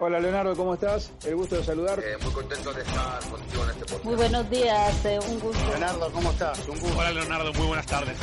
Hola Leonardo, ¿cómo estás? El gusto de saludar. Eh, muy contento de estar contigo en este podcast. Muy buenos días, eh, un gusto. Leonardo, ¿cómo estás? Un gusto. Hola Leonardo, muy buenas tardes.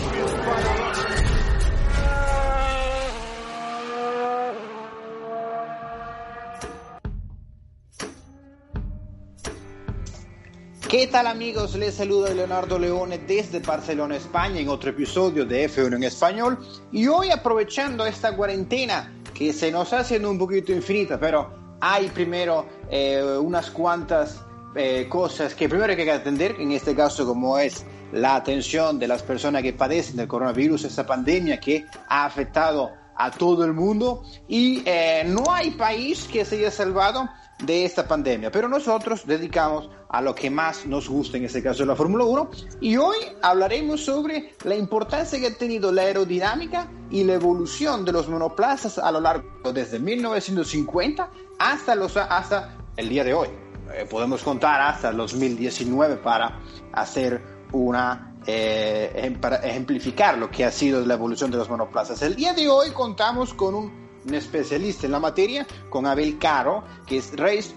¿Qué tal amigos? Les saluda Leonardo Leone desde Barcelona, España, en otro episodio de F1 en español. Y hoy aprovechando esta cuarentena que se nos está haciendo un poquito infinita, pero hay primero eh, unas cuantas eh, cosas que primero hay que atender, en este caso como es la atención de las personas que padecen del coronavirus, esta pandemia que ha afectado a todo el mundo. Y eh, no hay país que se haya salvado de esta pandemia, pero nosotros dedicamos a lo que más nos gusta, en este caso la Fórmula 1, y hoy hablaremos sobre la importancia que ha tenido la aerodinámica y la evolución de los monoplazas a lo largo desde 1950 hasta, los, hasta el día de hoy. Eh, podemos contar hasta el 2019 para hacer una eh, para ejemplificar lo que ha sido la evolución de los monoplazas. El día de hoy contamos con un un especialista en la materia, con Abel Caro, que es Race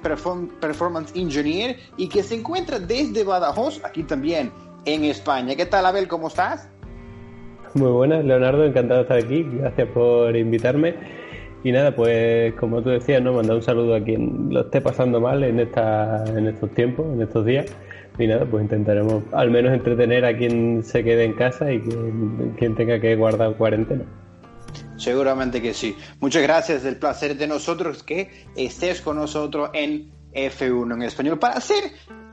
Performance Engineer y que se encuentra desde Badajoz, aquí también en España. ¿Qué tal, Abel? ¿Cómo estás? Muy buenas, Leonardo, encantado de estar aquí. Gracias por invitarme. Y nada, pues como tú decías, ¿no? Mandar un saludo a quien lo esté pasando mal en, esta, en estos tiempos, en estos días. Y nada, pues intentaremos al menos entretener a quien se quede en casa y quien tenga que guardar cuarentena. Seguramente que sí. Muchas gracias, el placer de nosotros que estés con nosotros en F1 en español. Para hacer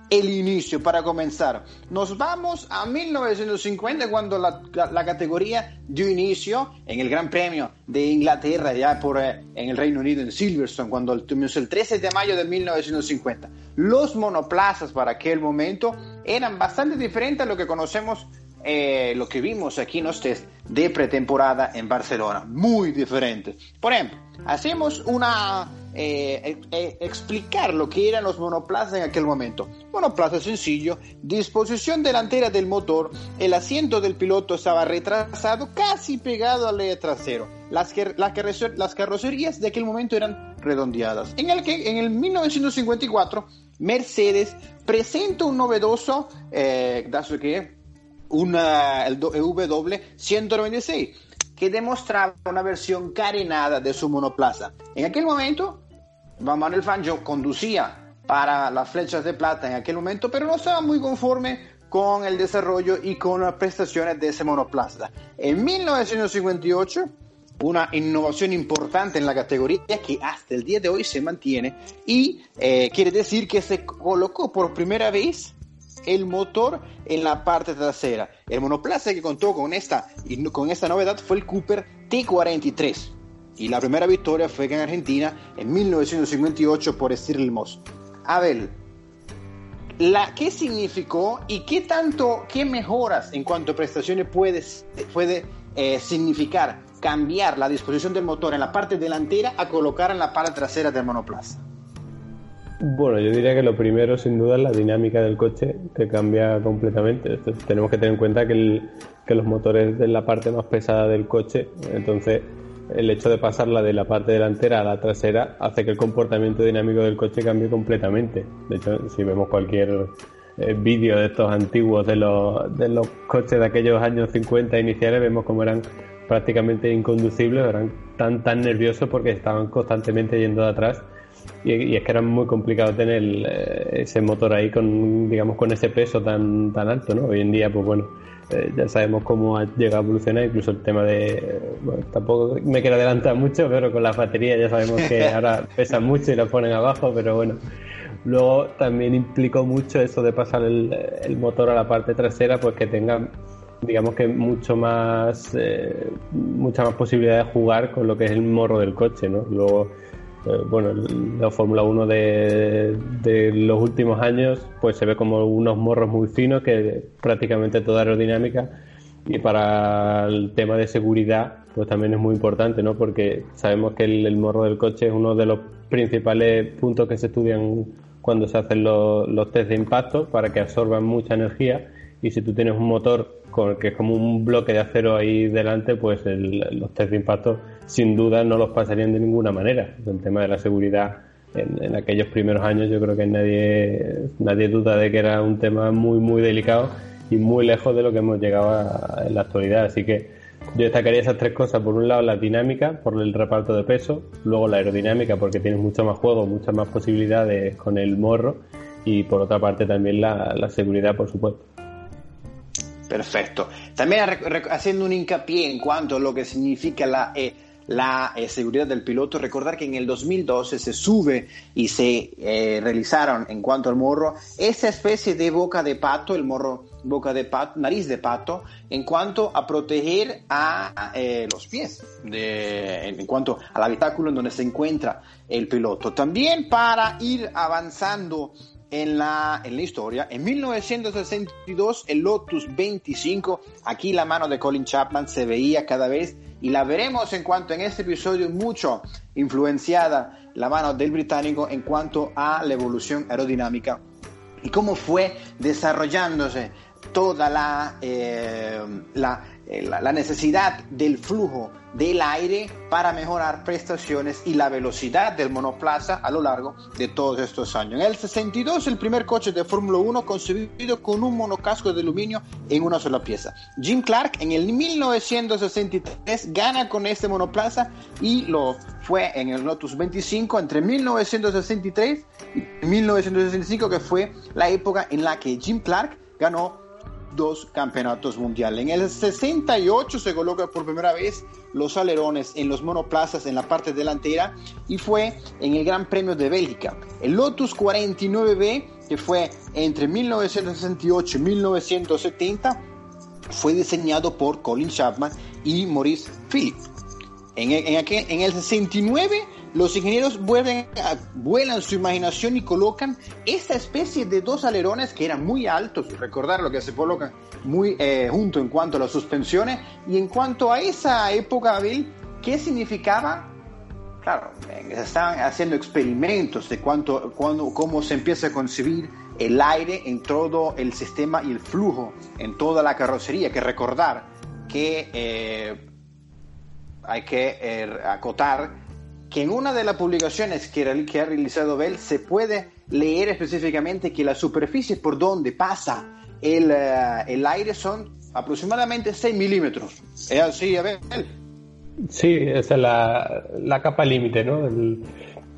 el inicio, para comenzar, nos vamos a 1950 cuando la, la, categoría dio inicio en el Gran Premio de Inglaterra, ya por, eh, en el Reino Unido, en Silverstone, cuando el, el 13 de mayo de 1950. Los monoplazas para aquel momento eran bastante diferentes a lo que conocemos eh, lo que vimos aquí en los test de pretemporada en Barcelona, muy diferente. Por ejemplo, hacemos una eh, eh, explicar lo que eran los monoplazas en aquel momento. Monoplaza sencillo, disposición delantera del motor, el asiento del piloto estaba retrasado, casi pegado al eje trasero. Las, las carrocerías de aquel momento eran redondeadas. En el que en el 1954 Mercedes presenta un novedoso, eh, que una, el W196 que demostraba una versión carenada de su monoplaza. En aquel momento, Manuel Fangio conducía para las flechas de plata en aquel momento, pero no estaba muy conforme con el desarrollo y con las prestaciones de ese monoplaza. En 1958, una innovación importante en la categoría que hasta el día de hoy se mantiene y eh, quiere decir que se colocó por primera vez el motor en la parte trasera. El monoplaza que contó con esta, con esta novedad fue el Cooper T43. Y la primera victoria fue en Argentina en 1958 por Stirling Moss. Abel, la, ¿qué significó y qué tanto, qué mejoras en cuanto a prestaciones puede, puede eh, significar cambiar la disposición del motor en la parte delantera a colocar en la parte trasera del monoplaza? Bueno, yo diría que lo primero, sin duda, es la dinámica del coche, que cambia completamente. tenemos que tener en cuenta que, los motores de la parte más pesada del coche, entonces el hecho de pasarla de la parte delantera a la trasera hace que el comportamiento dinámico del coche cambie completamente. De hecho, si vemos cualquier eh, vídeo de estos antiguos de los, coches de aquellos años 50 iniciales, vemos como eran prácticamente inconducibles, eran tan, tan nerviosos porque estaban constantemente yendo de atrás y, es que era muy complicado tener eh, ese motor ahí con, digamos, con ese peso tan, tan alto, ¿no? Hoy en día, pues bueno, eh, ya sabemos cómo ha llegado a evolucionar, incluso el tema de, bueno, tampoco me quiero adelantar mucho, pero con la batería ya sabemos que ahora pesan mucho y la ponen abajo, pero bueno. Luego también implicó mucho eso de pasar el, el motor a la parte trasera, pues que tenga digamos que mucho más eh, mucha más posibilidad de jugar con lo que es el morro del coche, ¿no? Luego bueno, la Fórmula 1 de, de, los últimos años, pues se ve como unos morros muy finos que prácticamente toda aerodinámica y para el tema de seguridad, pues también es muy importante, ¿no? Porque sabemos que el, morro del coche es uno de los principales puntos que se estudian cuando se hacen los, los test de impacto para que absorban mucha energía y si tú tienes un motor con, que es como un bloque de acero ahí delante, pues los test de impacto sin duda no los pasarían de ninguna manera. El tema de la seguridad en, aquellos primeros años yo creo que nadie, nadie duda de que era un tema muy muy delicado y muy lejos de lo que hemos llegado en la actualidad. Así que yo destacaría esas tres cosas. Por un lado, la dinámica, por el reparto de peso. Luego, la aerodinámica, porque tienes mucho más juego, muchas más posibilidades con el morro. Y por otra parte, también la, seguridad, por supuesto. Perfecto. También haciendo un hincapié en cuanto a lo que significa la eh, la eh, seguridad del piloto. Recordar que en el 2012 se sube y se eh, realizaron en cuanto al morro esa especie de boca de pato, el morro boca de pato, nariz de pato, en cuanto a proteger a eh, los pies, de, en cuanto al habitáculo en donde se encuentra el piloto. También para ir avanzando en la, en la historia. En 1962, el Lotus 25, aquí la mano de Colin Chapman se veía cada vez y la veremos en cuanto en este episodio mucho influenciada la mano del británico en cuanto a la evolución aerodinámica y cómo fue desarrollándose toda la, eh, la eh, la, necesidad del flujo del aire para mejorar prestaciones y la velocidad del monoplaza a lo largo de todos estos años. En el 62, el primer coche de Fórmula 1 concebido con un monocasco de aluminio en una sola pieza. Jim Clark en el 1963 gana con este monoplaza y lo fue en el Lotus 25 entre 1963 y 1965, que fue la época en la que Jim Clark ganó dos campeonatos mundiales. En el 68 se coloca por primera vez los alerones en los monoplazas en la parte delantera y fue en el Gran Premio de Bélgica. El Lotus 49B, que fue entre 1968 y 1970, fue diseñado por Colin Chapman y Maurice Philippe. En en, en el 69 los ingenieros vuelven vuelan su imaginación y colocan esta especie de dos alerones que eran muy altos, recordar lo que se colocan muy eh, junto en cuanto a las suspensiones y en cuanto a esa época, Bill, ¿qué significaba? Claro, se estaban haciendo experimentos de cuánto, cuando, cómo se empieza a concebir el aire en todo el sistema y el flujo en toda la carrocería, que recordar que eh, hay que eh, acotar que en una de las publicaciones que, ha realizado Bell se puede leer específicamente que la superficie por donde pasa el, eh, el aire son aproximadamente 6 milímetros. ¿Es así, Abel? Sí, esa es la, la capa límite, ¿no?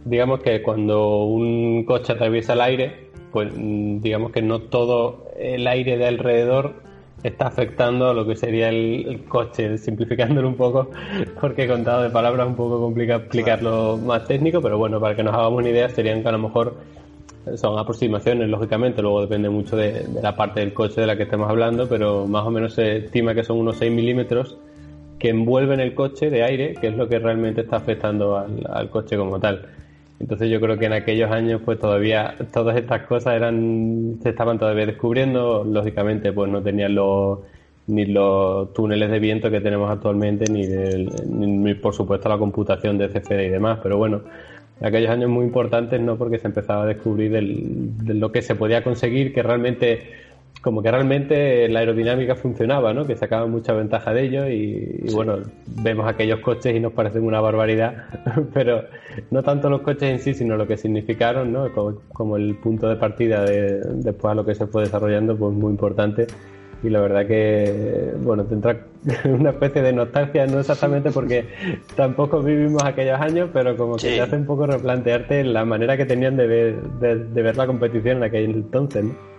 digamos que cuando un coche atraviesa el aire, pues mm, digamos que no todo el aire de alrededor está afectando a lo que sería el, coche, simplificándolo un poco, porque contado de palabras un poco complicado explicarlo más técnico, pero bueno, para que nos hagamos una idea, serían que a lo mejor son aproximaciones, lógicamente, luego depende mucho de, la parte del coche de la que estemos hablando, pero más o menos se estima que son unos 6 milímetros que envuelven el coche de aire, que es lo que realmente está afectando al coche como tal. Entonces yo creo que en aquellos años pues todavía todas estas cosas eran se estaban todavía descubriendo, lógicamente pues no tenían los ni los túneles de viento que tenemos actualmente ni, ni por supuesto la computación de CFD y demás, pero bueno, aquellos años muy importantes no porque se empezaba a descubrir de lo que se podía conseguir que realmente como que realmente la aerodinámica funcionaba, ¿no? Que sacaban mucha ventaja de ello y, bueno, vemos aquellos coches y nos parecen una barbaridad, pero no tanto los coches en sí, sino lo que significaron, ¿no? Como, el punto de partida de, después a lo que se fue desarrollando, pues muy importante y la verdad que, bueno, tendrá una especie de nostalgia, no exactamente porque tampoco vivimos aquellos años, pero como que te hace un poco replantearte la manera que tenían de ver, de, de ver la competición en aquel entonces, ¿no?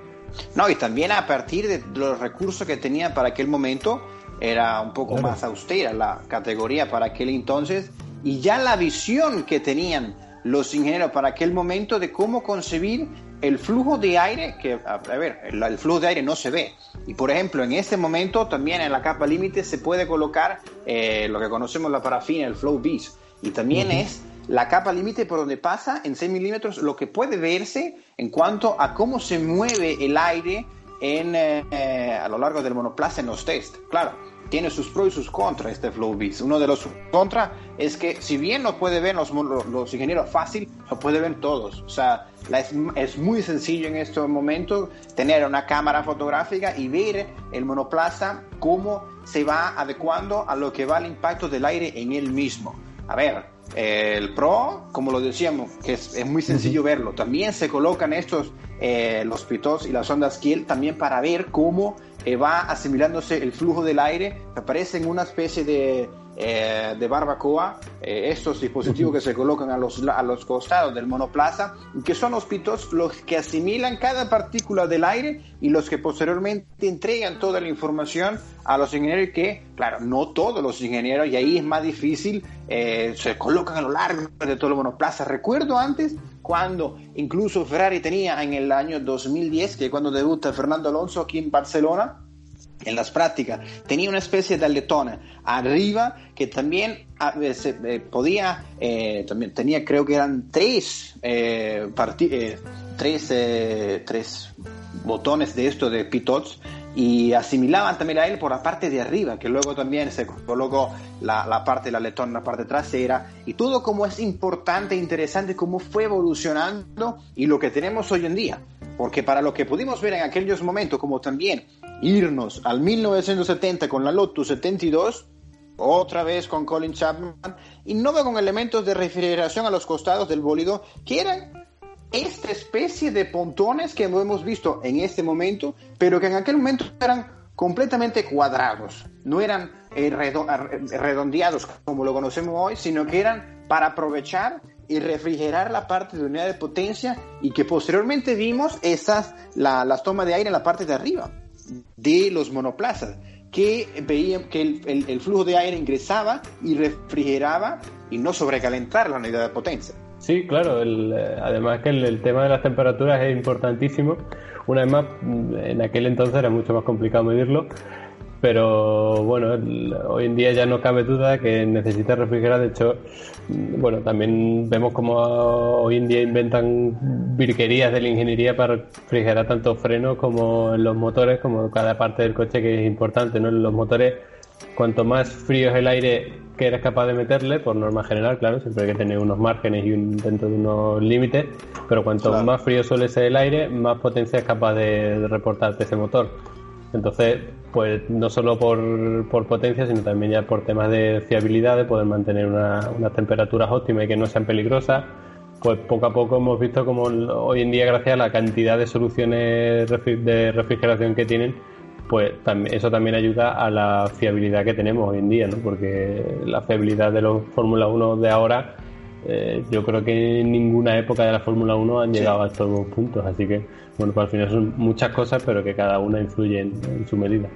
No, y también a partir de los recursos que tenían para aquel momento, era un poco más austera la categoría para aquel entonces, y ya la visión que tenían los ingenieros para aquel momento de cómo concebir el flujo de aire, que, a, ver, el, flujo de aire no se ve. Y por ejemplo, en este momento también en la capa límite se puede colocar eh, lo que conocemos la parafina, el flow beast. Y también es la capa límite por donde pasa en 6 milímetros lo que puede verse en cuanto a cómo se mueve el aire en, eh, eh, a lo largo del monoplaza en los test. Claro, tiene sus pros y sus contras este Flowbeats. Uno de los contras es que si bien lo puede ver los, ingenieros fácil, lo puede ver todos. O sea, es, es, muy sencillo en este momento tener una cámara fotográfica y ver el monoplaza cómo se va adecuando a lo que va el impacto del aire en él mismo. A ver, el Pro, como lo decíamos, que es, muy sencillo verlo. También se colocan estos, eh, los pitos y las ondas Kiel, también para ver cómo eh, va asimilándose el flujo del aire. Aparecen una especie de, eh, de barbacoa, estos dispositivos que se colocan a los, a los costados del monoplaza, que son los pitos los que asimilan cada partícula del aire y los que posteriormente entregan toda la información a los ingenieros que, claro, no todos los ingenieros, y ahí es más difícil, se colocan a lo largo de todo el monoplaza. Recuerdo antes cuando incluso Ferrari tenía en el año 2010, que cuando debuta Fernando Alonso aquí en Barcelona, en las prácticas, tenía una especie de aletona arriba que también ah, eh, eh, podía, eh, también tenía creo que eran tres, tres, tres botones de esto de pitots y asimilaban también a él por la parte de arriba, que luego también se colocó la, la parte de la letón en la parte trasera, y todo como es importante interesante cómo fue evolucionando y lo que tenemos hoy en día. Porque para lo que pudimos ver en aquellos momentos, como también irnos al 1970 con la Lotus 72, otra vez con Colin Chapman, y no con elementos de refrigeración a los costados del bólido que eran esta especie de pontones que hemos visto en este momento, pero que en aquel momento eran completamente cuadrados, no eran eh, redondeados como lo conocemos hoy, sino que eran para aprovechar y refrigerar la parte de unidad de potencia y que posteriormente vimos esas, las tomas de aire en la parte de arriba de los monoplazas, que veían que el, el flujo de aire ingresaba y refrigeraba y no sobrecalentar la unidad de potencia. Sí, claro. Eh, además que el, tema de las temperaturas es importantísimo. Una vez más, mm, en aquel entonces era mucho más complicado medirlo. Pero bueno, hoy en día ya no cabe duda que necesita refrigerar. De hecho, bueno, también vemos como hoy en día inventan virquerías de la ingeniería para refrigerar tanto frenos como los motores, como cada parte del coche que es importante. ¿no? Los motores, cuanto más frío es el aire que eres capaz de meterle, por norma general, claro, siempre hay que tener unos márgenes y un, dentro de unos límites, pero cuanto más frío suele ser el aire, más potencia es capaz de, reportarte ese motor. Entonces, pues no solo por, por, potencia, sino también ya por temas de fiabilidad, de poder mantener una, unas temperaturas óptimas y que no sean peligrosas, pues poco a poco hemos visto como hoy en día, gracias a la cantidad de soluciones de refrigeración que tienen, pues eso también ayuda a la fiabilidad que tenemos hoy en día, ¿no? Porque la fiabilidad de los Fórmula 1 de ahora, eh, yo creo que en ninguna época de la Fórmula 1 han llegado a estos puntos. Así que, bueno, pues al final son muchas cosas, pero que cada una influye en, su medida.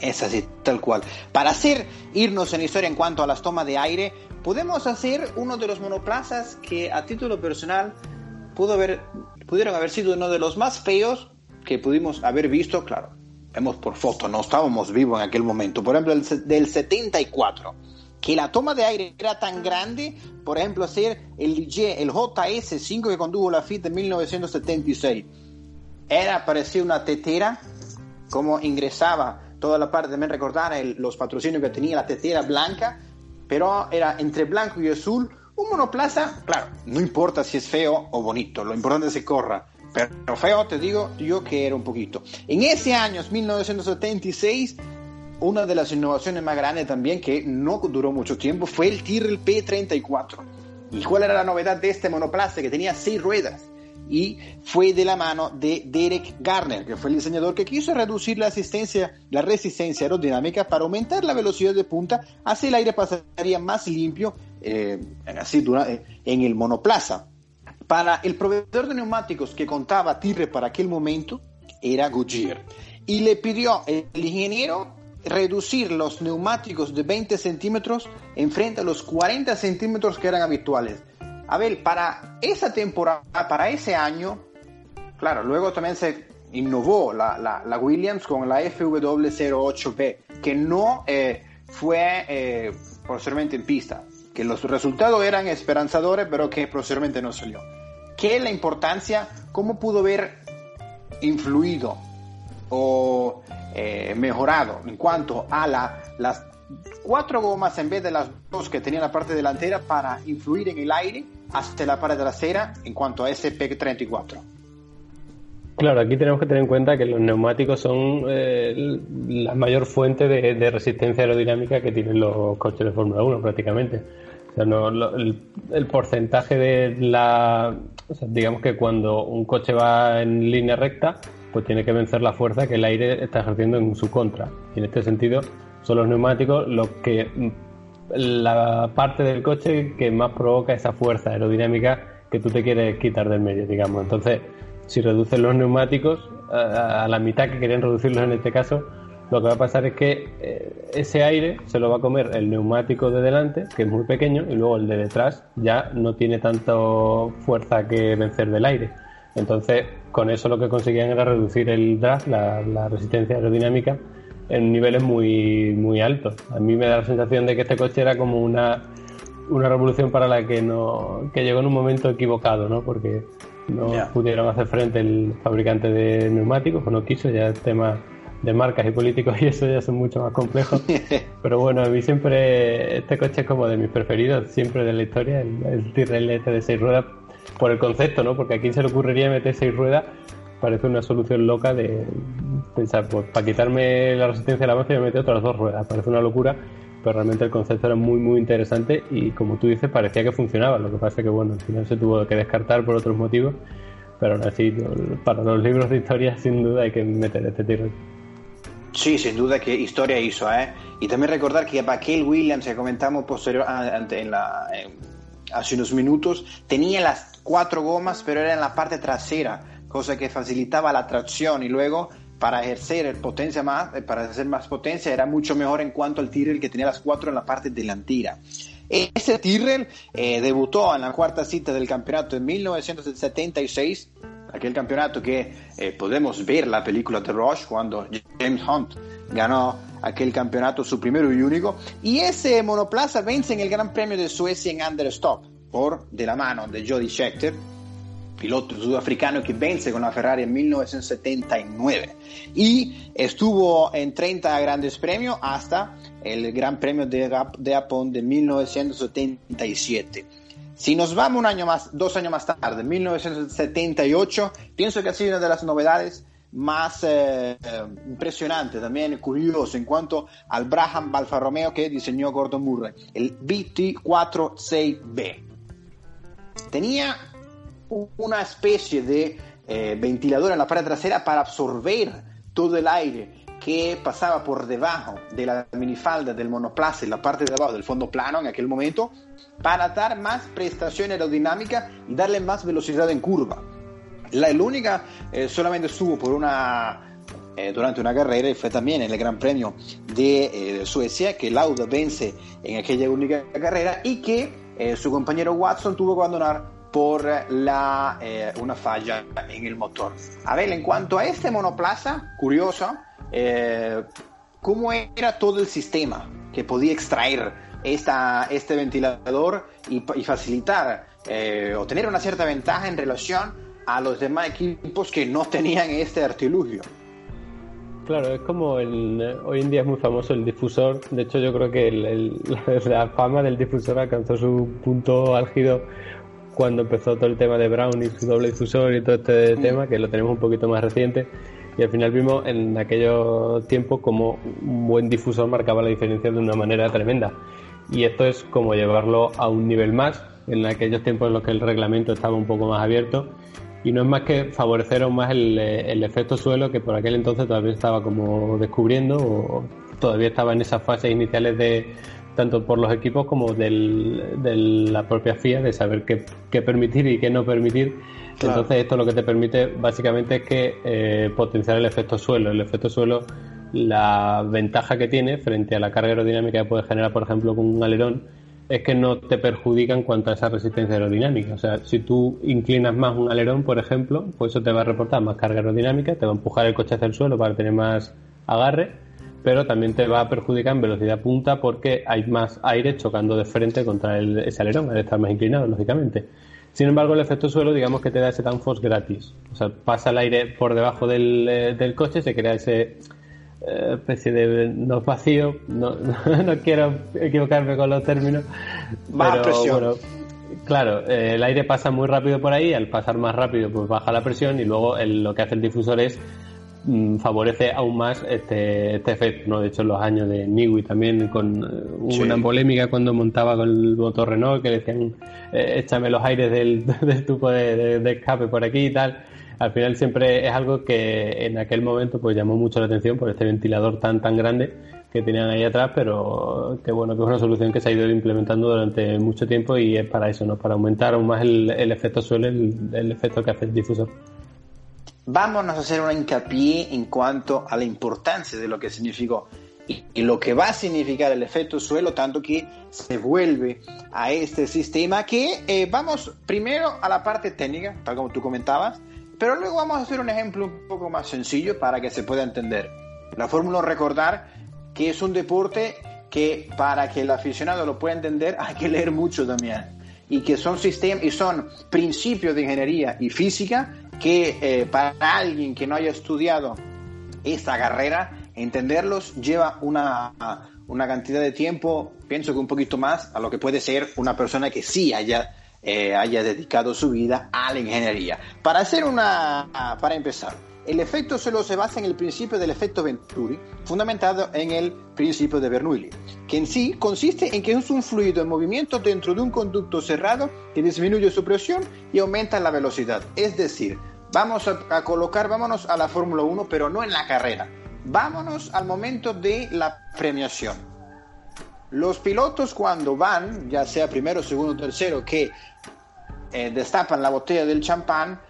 Es así, tal cual. Para hacer irnos en historia en cuanto a las tomas de aire, podemos hacer uno de los monoplazas que a título personal pudo haber, pudieron haber sido uno de los más feos que pudimos haber visto, claro, vemos por foto, no estábamos vivos en aquel momento. Por ejemplo, el del 74, que la toma de aire era tan grande, por ejemplo, hacer el el JS5 que condujo la FIT en 1976. Era, parecía una tetera, como ingresaba toda la parte, también recordar los patrocinios que tenía la tetera blanca, pero era entre blanco y azul, un monoplaza, claro, no importa si es feo o bonito, lo importante es que corra. Pero feo, te digo yo que era un poquito. En ese año, 1976, una de las innovaciones más grandes también, que no duró mucho tiempo, fue el Tyrrell P34. ¿Y cuál era la novedad de este monoplaza? Que tenía seis ruedas. Y fue de la mano de Derek Garner, que fue el diseñador que quiso reducir la asistencia, la resistencia aerodinámica para aumentar la velocidad de punta, así el aire pasaría más limpio eh, así, eh, en el monoplaza. Para el proveedor de neumáticos que contaba Tirre para aquel momento era Goodyear. Y le pidió el ingeniero reducir los neumáticos de 20 centímetros en frente a los 40 centímetros que eran habituales. A ver, para esa temporada, para ese año, claro, luego también se innovó la, la, Williams con la FW08B, que no eh, fue eh, posteriormente en pista que los resultados eran esperanzadores, pero que posteriormente no salió. ¿Qué es la importancia? ¿Cómo pudo haber influido o eh, mejorado en cuanto a la, las cuatro gomas en vez de las dos que tenía la parte delantera para influir en el aire hasta la parte trasera en cuanto a ese P34? Claro, aquí tenemos que tener en cuenta que los neumáticos son eh, la mayor fuente de, resistencia aerodinámica que tienen los coches de Fórmula 1 prácticamente. O sea, no, el, porcentaje de la... digamos que cuando un coche va en línea recta, pues tiene que vencer la fuerza que el aire está ejerciendo en su contra. Y en este sentido, son los neumáticos los que... la parte del coche que más provoca esa fuerza aerodinámica que tú te quieres quitar del medio, digamos. Entonces si reducen los neumáticos a, la mitad que querían reducirlos en este caso, lo que va a pasar es que eh, ese aire se lo va a comer el neumático de delante, que es muy pequeño, y luego el de detrás ya no tiene tanta fuerza que vencer del aire. Entonces, con eso lo que conseguían era reducir el drag, la, resistencia aerodinámica, en niveles muy, muy altos. A mí me da la sensación de que este coche era como una, una revolución para la que, no, que llegó en un momento equivocado, ¿no? Porque no pudieron hacer frente el fabricante de neumáticos, o no quiso, ya el tema de marcas y políticos y eso ya son mucho más complejos. Pero bueno, a mí siempre este coche es como de mis preferidos, siempre de la historia, el, el Tyrrell este de seis ruedas, por el concepto, ¿no? Porque a quién se le ocurriría meter seis ruedas, parece una solución loca de pensar, pues para quitarme la resistencia a la moto y me meter otras dos ruedas, parece una locura pero realmente el concepto era muy muy interesante y como tú dices parecía que funcionaba, lo que pasa que bueno, al final se tuvo que descartar por otros motivos, pero aún así para los libros de historia sin duda hay que meter este tiro. Sí, sin duda que historia hizo, ¿eh? Y también recordar que Baquel Williams, que comentamos posterior, ah, en la, hace unos minutos, tenía las cuatro gomas, pero era en la parte trasera, cosa que facilitaba la tracción y luego para ejercer potencia más, eh, para hacer más potencia era mucho mejor en cuanto al Tyrrell que tenía las cuatro en la parte delantera. Ese Tyrrell eh, debutó en la cuarta cita del campeonato en 1976, aquel campeonato que eh, podemos ver la película de Rush cuando James Hunt ganó aquel campeonato, su primero y único, y ese monoplaza vence en el Gran Premio de Suecia en Understop por de la mano de Jody Scheckter piloto sudafricano que vence con la Ferrari en 1979 y estuvo en 30 grandes premios hasta el Gran Premio de, Japón de 1977. Si nos vamos un año más, dos años más tarde, 1978, pienso que ha sido una de las novedades más eh, impresionantes, también curioso en cuanto al Braham Alfa Romeo que diseñó Gordon Murray, el BT46B. Tenía una especie de eh, ventilador en la parte trasera para absorber todo el aire que pasaba por debajo de la minifalda del monoplaza en la parte de abajo del fondo plano en aquel momento para dar más prestación aerodinámica y darle más velocidad en curva. La, única eh, solamente estuvo por una eh, durante una carrera y fue también en el Gran Premio de, Suecia que Lauda vence en aquella única carrera y que su compañero Watson tuvo que abandonar por la, eh, una falla en el motor. A ver, en cuanto a este monoplaza, curioso, eh, ¿cómo era todo el sistema que podía extraer esta, este ventilador y, facilitar eh, o tener una cierta ventaja en relación a los demás equipos que no tenían este artilugio? Claro, es como el, hoy en día es muy famoso el difusor. De hecho, yo creo que la fama del difusor alcanzó su punto álgido cuando empezó todo el tema de Brown y su doble difusor y todo este mm. tema, que lo tenemos un poquito más reciente. Y al final vimos en aquellos tiempos como un buen difusor marcaba la diferencia de una manera tremenda. Y esto es como llevarlo a un nivel más, en aquellos tiempos en los que el reglamento estaba un poco más abierto. Y no es más que favorecer aún más el, el efecto suelo que por aquel entonces todavía estaba como descubriendo o todavía estaba en esas fases iniciales de, tanto por los equipos como de la propia FIA, de saber qué permitir y qué no permitir. Entonces esto lo que te permite básicamente es que eh, potenciar el efecto suelo. El efecto suelo, la ventaja que tiene frente a la carga aerodinámica que puede generar, por ejemplo, con un alerón, es que no te perjudica en cuanto a esa resistencia aerodinámica. O sea, si tú inclinas más un alerón, por ejemplo, pues eso te va a reportar más carga aerodinámica, te va a empujar el coche hacia el suelo para tener más agarre pero también te va a perjudicar en velocidad punta porque hay más aire chocando de frente contra el, ese alerón, al estar más inclinado, lógicamente. Sin embargo, el efecto suelo, digamos que te da ese downforce gratis. O sea, pasa el aire por debajo del, eh, del coche, se crea ese eh, especie de no vacío, no, no quiero equivocarme con los términos. Baja presión. Bueno, claro, eh, el aire pasa muy rápido por ahí, al pasar más rápido pues baja la presión y luego el- lo que hace el difusor es mm, favorece aún más este, este efecto, ¿no? De hecho, en los años de Niwi también con eh, hubo Sí. una polémica cuando montaba con el motor Renault que decían eh, échame los aires del, del tubo de, de- de escape por aquí y tal. Al final siempre es algo que en aquel momento pues llamó mucho la atención por este ventilador tan tan grande que tenían ahí atrás, pero que bueno que es una solución que se ha ido implementando durante mucho tiempo y es para eso, ¿no? Para aumentar aún más el, el efecto suelo, el, el efecto que hace el difusor. Vámonos a hacer un hincapié en cuanto a la importancia de lo que significó y, y lo que va a significar el efecto suelo, tanto que se vuelve a este sistema que eh, vamos primero a la parte técnica, tal como tú comentabas, pero luego vamos a hacer un ejemplo un poco más sencillo para que se pueda entender. La fórmula recordar que es un deporte que para que el aficionado lo pueda entender hay que leer mucho también y que son sistemas y son principios de ingeniería y física que eh, para alguien que no haya estudiado esta carrera entenderlos lleva una, una cantidad de tiempo pienso que un poquito más a lo que puede ser una persona que sí haya eh, haya dedicado su vida a la ingeniería. Para hacer una para empezar el efecto solo se basa en el principio del efecto Venturi, fundamentado en el principio de Bernoulli, que en sí consiste en que es un fluido en movimiento dentro de un conducto cerrado que disminuye su presión y aumenta la velocidad. Es decir, vamos a, colocar, vámonos a la Fórmula 1, pero no en la carrera. Vámonos al momento de la premiación. Los pilotos cuando van, ya sea primero, segundo, tercero, que eh, destapan la botella del champán,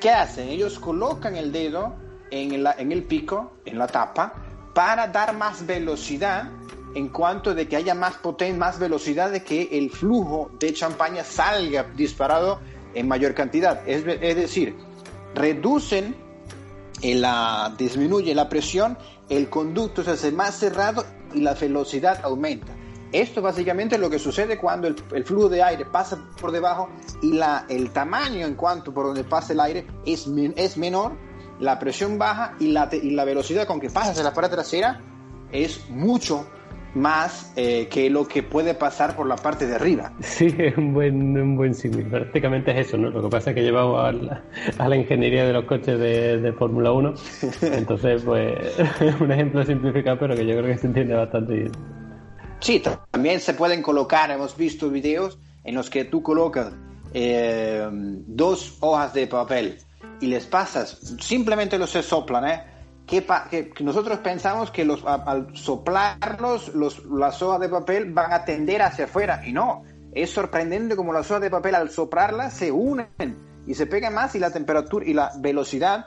¿qué hacen? Ellos colocan el dedo en el pico, en la tapa, para dar más velocidad en cuanto de que haya más potencia, más velocidad de que el flujo de champaña salga disparado en mayor cantidad. Es, es decir, reducen eh, la, disminuye la presión, el conducto se hace más cerrado y la velocidad aumenta. Esto básicamente es lo que sucede cuando el, el flujo de aire pasa por debajo y la, el tamaño en cuanto por donde pasa el aire es, es menor, la presión baja y la, y la velocidad con que pasas en la parte trasera es mucho más eh, que lo que puede pasar por la parte de arriba. Sí, es un buen, un buen símil. Prácticamente es eso, ¿no? Lo que pasa es que llevamos a la, a la ingeniería de los coches de, de Fórmula 1. Entonces, pues, es un ejemplo simplificado, pero que yo creo que se entiende bastante bien. Sí, también se pueden colocar, hemos visto videos en los que tú colocas eh, dos hojas de papel y les pasas, simplemente los se soplan, ¿eh? Que, que- nosotros pensamos que los, a- al soplarlos, los, las hojas de papel van a tender hacia afuera y no, es sorprendente como las hojas de papel al soplarlas se unen y se pegan más y la temperatura y la velocidad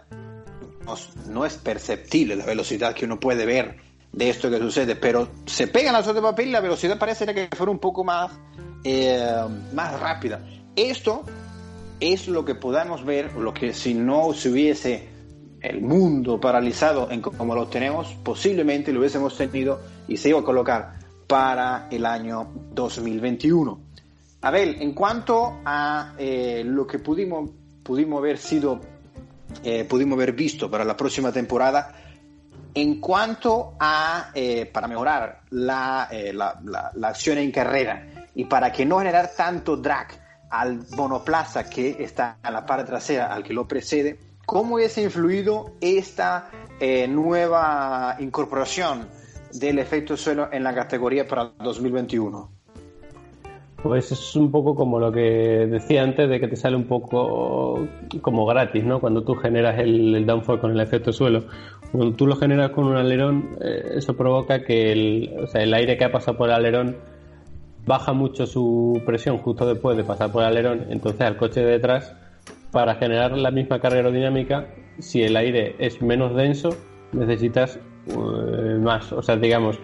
no, no es perceptible la velocidad que uno puede ver de esto que sucede, pero se pegan las hojas de papel y la velocidad parece que fuera un poco más, eh, más rápida. Esto es lo que podamos ver, lo que si no se hubiese el mundo paralizado en como lo tenemos, posiblemente lo hubiésemos tenido y se iba a colocar para el año 2021. Abel, en cuanto a eh, lo que pudimos, pudimos haber sido, eh, pudimos haber visto para la próxima temporada, en cuanto a, eh, para mejorar la, eh, la, la- la acción en carrera y para que no generar tanto drag al monoplaza que está en la parte trasera, al que lo precede, ¿cómo hubiese influido esta eh, nueva incorporación del efecto suelo en la categoría para 2021? Pues es un poco como lo que decía antes de que te sale un poco como gratis, ¿no? Cuando tú generas el, el downforce con el efecto suelo. Cuando tú lo generas con un alerón, eh, eso provoca que el, o sea, el aire que ha pasado por el alerón baja mucho su presión justo después de pasar por el alerón. Entonces al coche de detrás, para generar la misma carga aerodinámica, si el aire es menos denso, necesitas eh, más. O sea, digamos,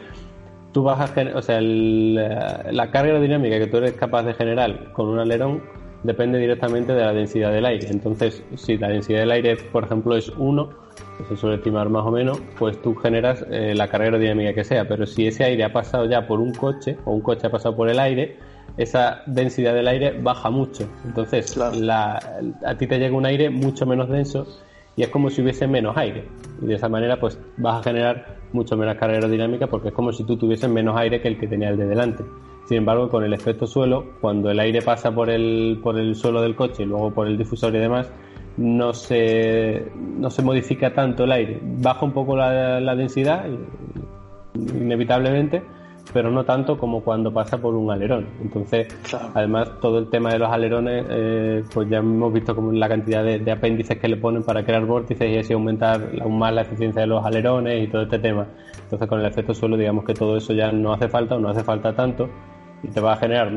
tú vas a o sea, el- la carga aerodinámica que tú eres capaz de generar con un alerón depende directamente de la densidad del aire. Entonces, si la densidad del aire, por ejemplo, es 1, que se suele estimar más o menos, pues tú generas eh, la carga aerodinámica que sea. Pero si ese aire ha pasado ya por un coche, o un coche ha pasado por el aire, esa densidad del aire baja mucho. Entonces, a ti te llega un aire mucho menos denso y es como si hubiese menos aire. Y de esa manera, pues vas a generar mucho menos carga aerodinámica porque es como si tú tuvieses menos aire que el que tenía el de delante. Sin embargo, con el efecto suelo, cuando el aire pasa por el, por el suelo del coche y luego por el difusor y demás, no se, no se modifica tanto el aire. Baja un poco la, la densidad, inevitablemente, pero no tanto como cuando pasa por un alerón. Entonces, además, todo el tema de los alerones, eh, pues ya hemos visto como la cantidad de, apéndices que le ponen para crear vórtices y así aumentar aún más la eficiencia de los alerones y todo este tema. Entonces, con el efecto suelo, digamos que todo eso ya no hace falta o no hace falta tanto y te va a generar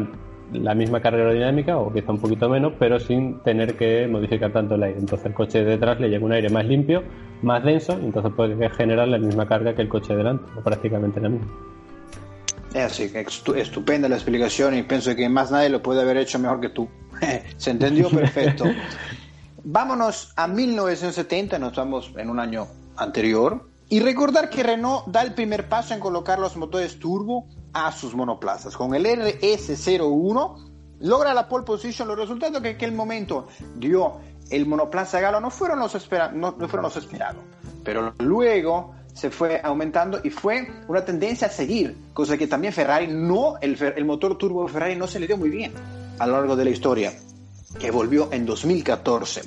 la misma carga aerodinámica o quizá un poquito menos, pero sin tener que modificar tanto el aire. Entonces, el coche de detrás le llega un aire más limpio, más denso, y entonces puede generar la misma carga que el coche de delante, o prácticamente la misma. Así, estupenda la explicación y pienso que más nadie lo puede haber hecho mejor que tú. Se entendió perfecto. Vámonos a 1970, nos vamos en un año anterior, y recordar que Renault da el primer paso en colocar los motores turbo a sus monoplazas. Con el RS01 logra la pole position, los resultados que en aquel momento dio el monoplaza Galo no fueron los, no fueron los esperados, pero luego se fue aumentando y fue una tendencia a seguir, cosa que también Ferrari no, el, el motor turbo Ferrari no se le dio muy bien a lo largo de la historia que volvió en 2014.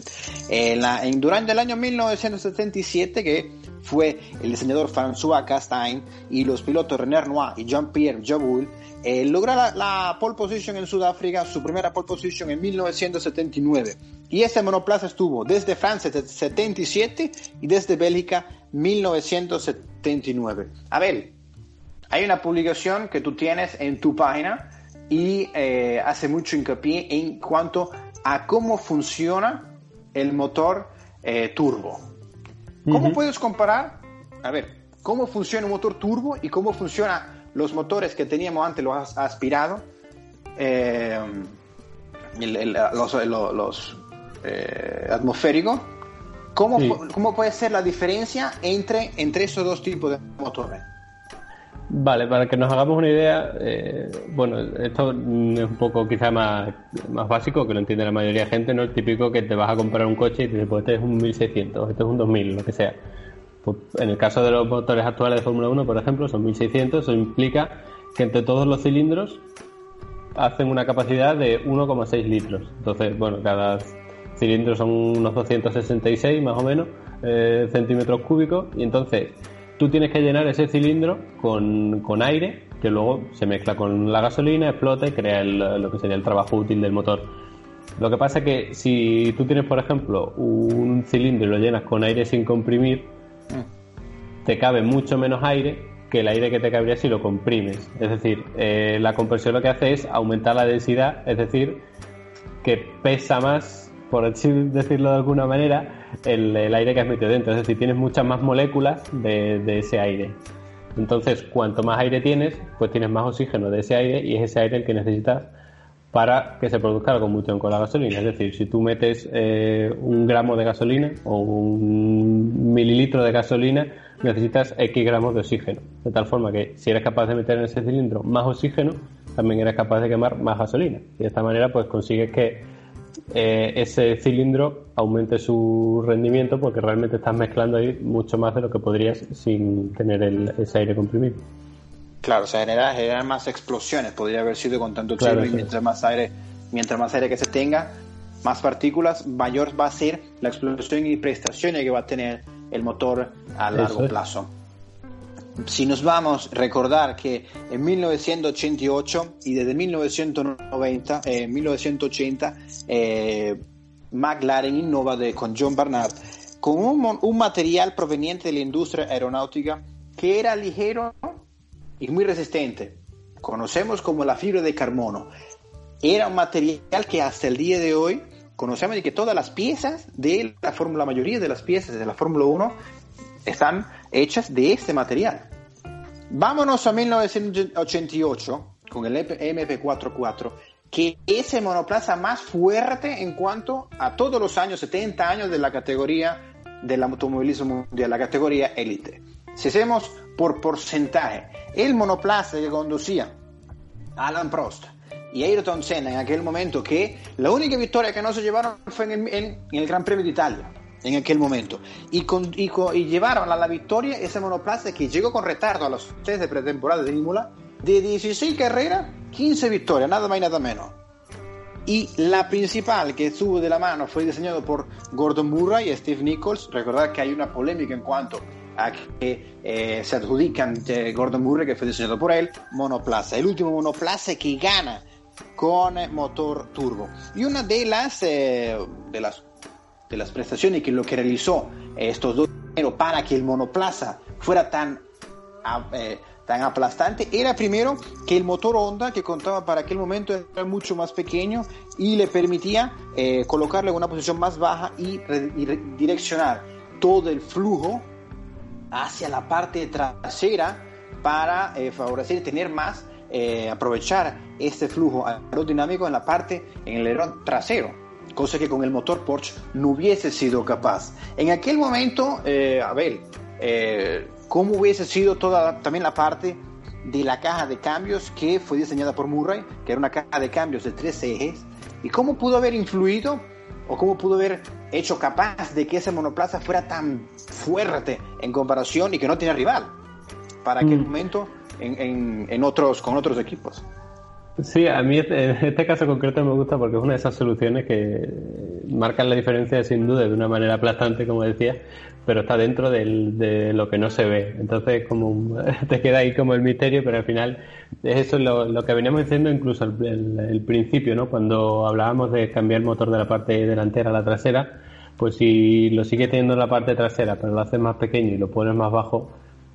En durante el año 1977, que fue el diseñador François Castain y los pilotos René Noir y Jean-Pierre Jabouille, eh, logra la, pole position en Sudáfrica, su primera pole position en 1979. Y ese monoplaza estuvo desde Francia 77 y desde Bélgica 1979. Abel, hay una publicación que tú tienes en tu página y eh, hace mucho hincapié en cuanto a cómo funciona el motor eh, turbo. ¿Cómo puedes comparar? A ver, ¿cómo funciona un motor turbo y cómo funcionan los motores que teníamos antes, los aspirados? Eh, los, los atmosféricos ¿Cómo, ¿Cómo, puede ser la diferencia entre, entre esos dos tipos de motores? Vale, para que nos hagamos una idea, eh, bueno, esto es un poco quizá más, más básico, que lo entiende la mayoría de gente, ¿no? El típico que te vas a comprar un coche y te dices, pues este es un 1600, este es un 2000, lo que sea. Pues en el caso de los motores actuales de Fórmula 1, por ejemplo, son 1600, eso implica que entre todos los cilindros hacen una capacidad de 1,6 litros. Entonces, bueno, cada cilindros son unos 266 más o menos eh, centímetros cúbicos y entonces tú tienes que llenar ese cilindro con, con, aire que luego se mezcla con la gasolina, explota y crea lo que sería el trabajo útil del motor. Lo que pasa es que si tú tienes, por ejemplo, un cilindro y lo llenas con aire sin comprimir, te cabe mucho menos aire que el aire que te cabría si lo comprimes. Es decir, eh, la compresión lo que hace es aumentar la densidad, es decir, que pesa más por decirlo de alguna manera, el, aire que has metido dentro. Es decir, tienes muchas más moléculas de, ese aire. Entonces, cuanto más aire tienes, pues tienes más oxígeno de ese aire y es ese aire el que necesitas para que se produzca la combustión con la gasolina. Es decir, si tú metes eh, un gramo de gasolina o un mililitro de gasolina, necesitas X gramos de oxígeno. De tal forma que si eres capaz de meter en ese cilindro más oxígeno, también eres capaz de quemar más gasolina. Y de esta manera, pues consigues que eh, ese cilindro aumente su rendimiento porque realmente estás mezclando ahí mucho más de lo que podrías sin tener ese aire comprimido. Claro, o sea, generar, más explosiones podría haber sido con tanto oxígeno y mientras más aire, mientras más aire que se tenga, más partículas, mayor va a ser la explosión y prestaciones que va a tener el motor a largo plazo si nos vamos a recordar que en 1988 y desde 1990, eh, 1980, eh, McLaren innova con John Barnard con un, un, material proveniente de la industria aeronáutica que era ligero y muy resistente. Conocemos como la fibra de carbono. Era un material que hasta el día de hoy conocemos de que todas las piezas de la Fórmula, la mayoría de las piezas de la Fórmula 1 están hechas de este material. Vámonos a 1988 con el MP44 que es el monoplaza más fuerte en cuanto a todos los años, 70 años de la categoría del automovilismo mundial, la categoría élite. Si hacemos por porcentaje, el monoplaza que conducía Alan Prost y Ayrton Senna en aquel momento, que la única victoria que no se llevaron fue en el, en el Gran Premio de Italia, en aquel momento. Y, llevaron a la victoria ese monoplaza que llegó con retardo a los test de pretemporada de Imola, de 16 carreras, 15 victorias, nada más y nada menos. Y la principal que estuvo de la mano fue diseñado por Gordon Murray y Steve Nichols. Recordad que hay una polémica en cuanto a que eh, se adjudican Gordon Murray, que fue diseñado por él, monoplaza. El último monoplaza que gana con motor turbo. Y una de las, eh, de las, de las prestaciones que lo que realizó estos dos para que el monoplaza fuera tan, eh, tan aplastante era primero que el motor Honda que contaba para aquel momento era mucho más pequeño y le permitía eh, colocarle en una posición más baja y, y direccionar todo el flujo hacia la parte trasera para eh, favorecer tener más eh, aprovechar este flujo aerodinámico en la parte, en el alerón trasero, cosa que con el motor Porsche no hubiese sido capaz. En aquel momento, eh, a ver, eh, ¿cómo hubiese sido toda también la parte de la caja de cambios que fue diseñada por Murray, que era una caja de cambios de tres ejes, y cómo pudo haber influido o cómo pudo haber hecho capaz de que ese monoplaza fuera tan fuerte en comparación y que no tiene rival para aquel mm. momento en, en, en, otros, con otros equipos. Sí, a mí en este caso concreto me gusta porque es una de esas soluciones que marcan la diferencia sin duda de una manera aplastante, como decía, pero está dentro de lo que no se ve. Entonces, como te queda ahí como el misterio, pero al final es eso lo, lo que veníamos diciendo incluso al el principio, ¿no? Cuando hablábamos de cambiar el motor de la parte delantera a la trasera, pues si lo sigues teniendo en la parte trasera, pero lo haces más pequeño y lo pones más bajo,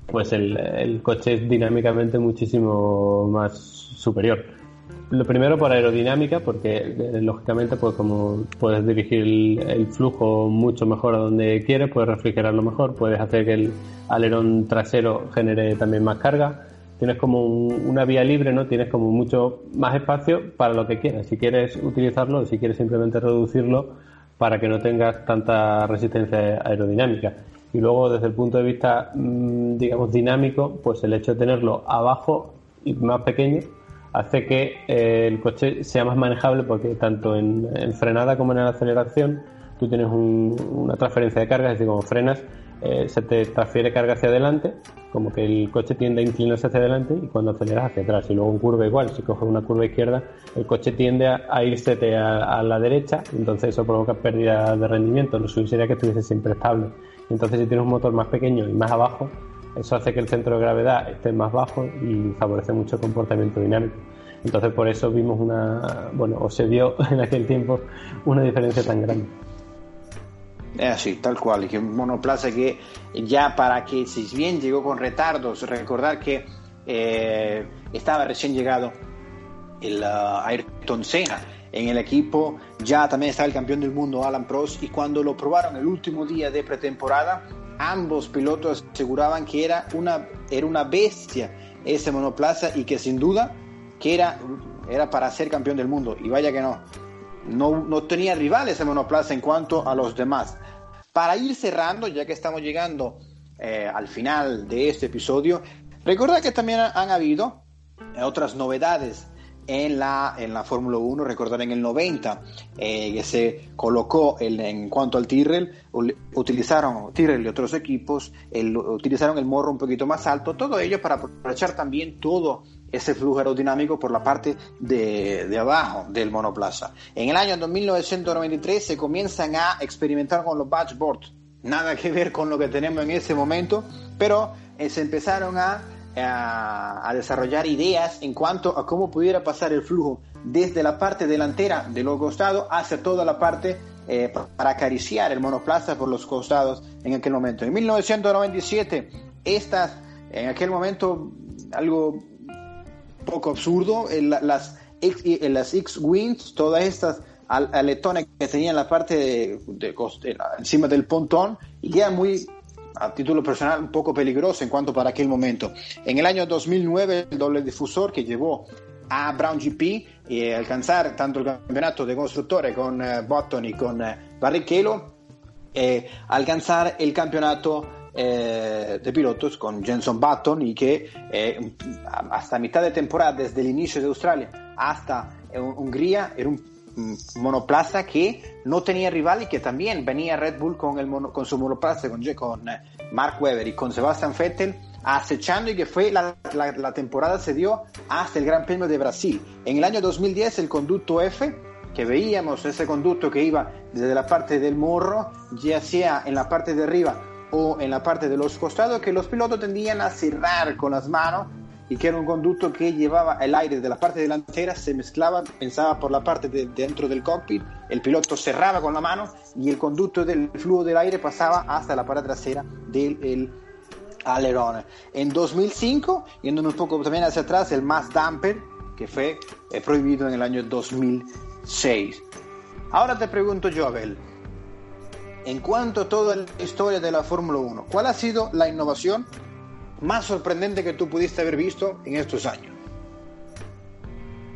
pues el, el coche es dinámicamente muchísimo más superior. Lo primero por aerodinámica, porque eh, lógicamente pues como puedes dirigir el, flujo mucho mejor a donde quieres, puedes refrigerarlo mejor, puedes hacer que el alerón trasero genere también más carga. Tienes como un, una vía libre, ¿no? Tienes como mucho más espacio para lo que quieras. Si quieres utilizarlo si quieres simplemente reducirlo para que no tengas tanta resistencia aerodinámica. Y luego desde el punto de vista, mmm, digamos, dinámico, pues el hecho de tenerlo abajo y más pequeño hace que eh, el coche sea más manejable porque tanto en, en, frenada como en la aceleración tú tienes un, una transferencia de carga, es decir, como frenas, eh, se te transfiere carga hacia adelante, como que el coche tiende a inclinarse hacia adelante y cuando aceleras hacia atrás. Y luego en curva igual, si coges una curva izquierda, el coche tiende a, a irse a, a, la derecha, entonces eso provoca pérdida de rendimiento. Lo suyo sería que estuviese siempre estable. Entonces si tienes un motor más pequeño y más abajo, eso hace que el centro de gravedad esté más bajo y favorece mucho el comportamiento dinámico. Entonces por eso vimos una, bueno, o se vio en aquel tiempo una diferencia tan grande. Es así, tal cual, que un monoplaza que ya para que si bien llegó con retardos, recordar que eh, estaba recién llegado el uh, Ayrton Senna en el equipo, ya también estaba el campeón del mundo Alan Prost y cuando lo probaron el último día de pretemporada, ambos pilotos aseguraban que era una, era una bestia ese monoplaza y que sin duda que era, era para ser campeón del mundo. Y vaya que no. No, no tenía rival ese monoplaza en cuanto a los demás. Para ir cerrando, ya que estamos llegando eh, al final de este episodio, recordad que también han habido otras novedades en la, en la Fórmula 1, recordar en el 90 eh, que se colocó el, en cuanto al Tyrrell, utilizaron Tyrrell y otros equipos, el, utilizaron el morro un poquito más alto, todo ello para aprovechar también todo ese flujo aerodinámico por la parte de, de, abajo del monoplaza. En el año 1993 se comienzan a experimentar con los batchboards, nada que ver con lo que tenemos en ese momento, pero eh, se empezaron a, a, desarrollar ideas en cuanto a cómo pudiera pasar el flujo desde la parte delantera de los costados hacia toda la parte eh, para acariciar el monoplaza por los costados en aquel momento. En 1997, estas, en aquel momento, algo poco absurdo, las, en las X-Wings, todas estas aletones que tenían la parte de, de, de, encima del pontón, y era muy, a título personal, un poco peligroso en cuanto para aquel momento. En el año 2009, el doble difusor que llevó a Brown GP y alcanzar tanto el campeonato de constructores con eh, Button y con eh, Barrichello, eh, alcanzar el campeonato eh, de pilotos con Jenson Button y que eh, hasta mitad de temporada, desde el inicio de Australia hasta eh, Hungría, era un monoplaza que no tenía rival y que también venía Red Bull con, el con su monoplaza, con, con eh, Mark Webber y con Sebastian Vettel acechando y que fue la, la- la temporada se dio hasta el Gran Premio de Brasil. En el año 2010 el conducto F, que veíamos ese conducto que iba desde la parte del morro, ya sea en la parte de arriba o en la parte de los costados, que los pilotos tendían a cerrar con las manos y que era un conducto que llevaba el aire de la parte delantera, se mezclaba, pensaba por la parte de dentro del cockpit, el piloto cerraba con la mano y el conducto del flujo del aire pasaba hasta la parte trasera del el alerón. En 2005, yéndome un poco también hacia atrás, el mass damper, que fue eh, prohibido en el año 2006. Ahora te pregunto yo, Abel, en cuanto a toda la historia de la Fórmula 1, ¿cuál ha sido la innovación más sorprendente que tú pudiste haber visto en estos años?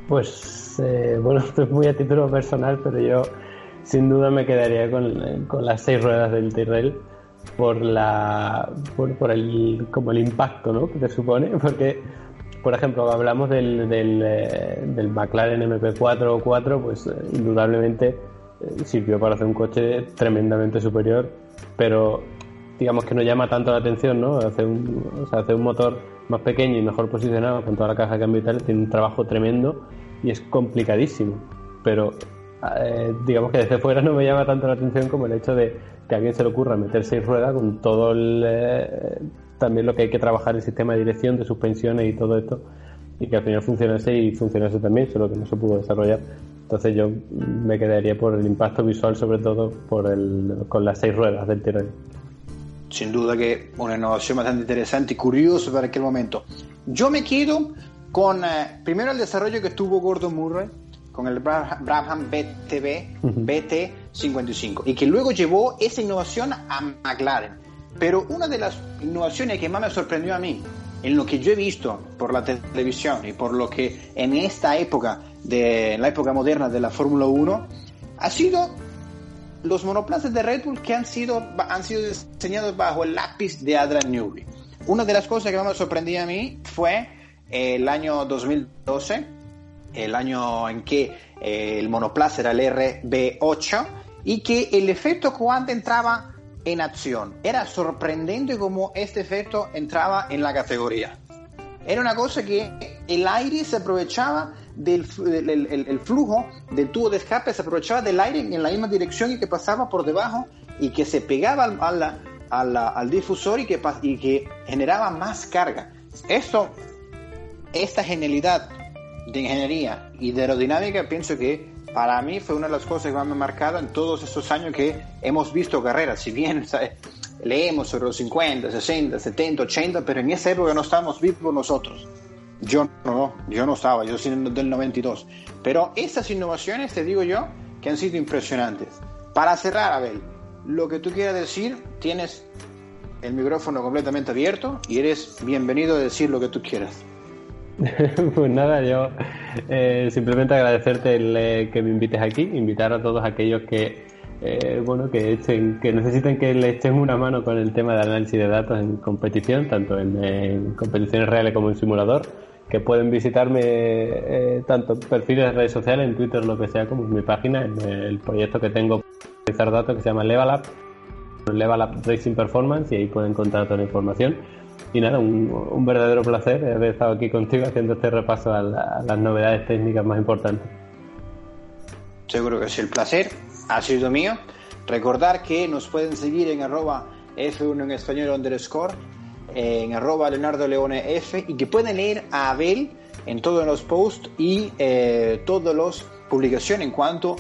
Pues eh, bueno, esto es muy a título personal, pero yo sin duda me quedaría con, con las seis ruedas del Tyrrell por la por, el como el impacto ¿no? que te supone, porque por ejemplo hablamos del, del, eh, del McLaren MP4 o 4, pues eh, indudablemente eh, sirvió para hacer un coche tremendamente superior, pero digamos que no llama tanto la atención, ¿no? Hacer un, o sea, hacer un motor más pequeño y mejor posicionado con toda la caja de cambio y tal, tiene un trabajo tremendo y es complicadísimo. Pero eh, digamos que desde fuera no me llama tanto la atención como el hecho de que a alguien se le ocurra meter seis ruedas con todo el, eh, también lo que hay que trabajar el sistema de dirección, de suspensiones y todo esto, y que al final funcionase y funcionase también, solo que no se pudo desarrollar. Entonces yo me quedaría por el impacto visual, sobre todo por el, con las seis ruedas del Tyrrell. Sin duda que una innovación bastante interesante y curiosa para aquel momento. Yo me quedo con eh, primero el desarrollo que tuvo Gordon Murray con el Bra- Brabham BTB, BT55 y que luego llevó esa innovación a McLaren. Pero una de las innovaciones que más me sorprendió a mí, en lo que yo he visto por la televisión y por lo que en esta época, de, en la época moderna de la Fórmula 1, ha sido los monoplazas de Red Bull que han sido, han sido diseñados bajo el lápiz de Adrian Newey. Una de las cosas que más me sorprendía a mí fue el año 2012, el año en que eh, el monoplaza era el RB8 y que el efecto Quant entraba en acción. Era sorprendente cómo este efecto entraba en la categoría. Era una cosa que el aire se aprovechaba del el, el, el, flujo del tubo de escape, se aprovechaba del aire en la misma dirección y que pasaba por debajo y que se pegaba al, al, al, difusor y que, y que generaba más carga. Esto, esta genialidad de ingeniería y de aerodinámica, pienso que para mí fue una de las cosas que más me ha marcado en todos estos años que hemos visto carreras. Si bien ¿sabes? leemos sobre los 50, 60, 70, 80, pero en esa época no estábamos vivos nosotros. Yo no, yo no estaba, yo soy del 92. Pero esas innovaciones, te digo yo, que han sido impresionantes. Para cerrar, Abel, lo que tú quieras decir, tienes el micrófono completamente abierto y eres bienvenido a decir lo que tú quieras. pues nada, yo eh, simplemente agradecerte eh, que me invites aquí, invitar a todos aquellos que eh, bueno que echen, que necesiten que le echen una mano con el tema de análisis de datos en competición, tanto en, en competiciones reales como en simulador, que pueden visitarme eh, tanto perfiles de redes sociales, en Twitter, lo que sea, como en mi página, en el proyecto que tengo para datos que se llama Level Up Racing Performance, y ahí pueden encontrar toda la información. Y nada, un, un, verdadero placer haber estado aquí contigo haciendo este repaso a, la, a, las novedades técnicas más importantes. Seguro que sí, el placer ha sido mío. Recordar que nos pueden seguir en arroba F1 en español underscore, en arroba Leonardo Leone F y que pueden leer a Abel en todos los posts y eh, todas las publicaciones en cuanto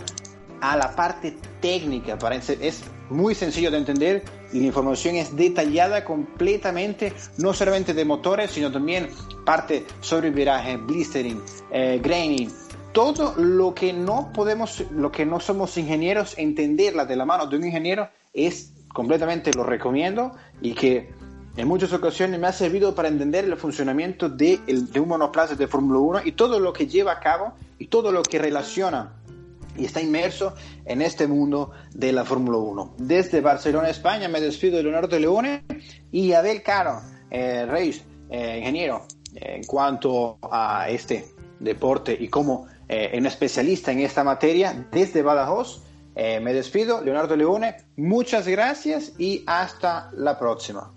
a la parte técnica. Parece, es muy sencillo de entender y la información es detallada completamente, no solamente de motores, sino también parte sobre viraje, blistering, eh, graining, todo lo que no podemos, lo que no somos ingenieros, entenderla de la mano de un ingeniero es completamente lo recomiendo y que en muchas ocasiones me ha servido para entender el funcionamiento de, un monoplaza de Fórmula 1 y todo lo que lleva a cabo y todo lo que relaciona y está inmerso en este mundo de la Fórmula 1. Desde Barcelona, España, me despido de Leonardo Leone y Abel Caro, eh, Reis, eh, ingeniero, en cuanto a este deporte y como eh, un especialista en esta materia desde Badajoz. Eh, me despido, Leonardo Leone, muchas gracias y hasta la próxima.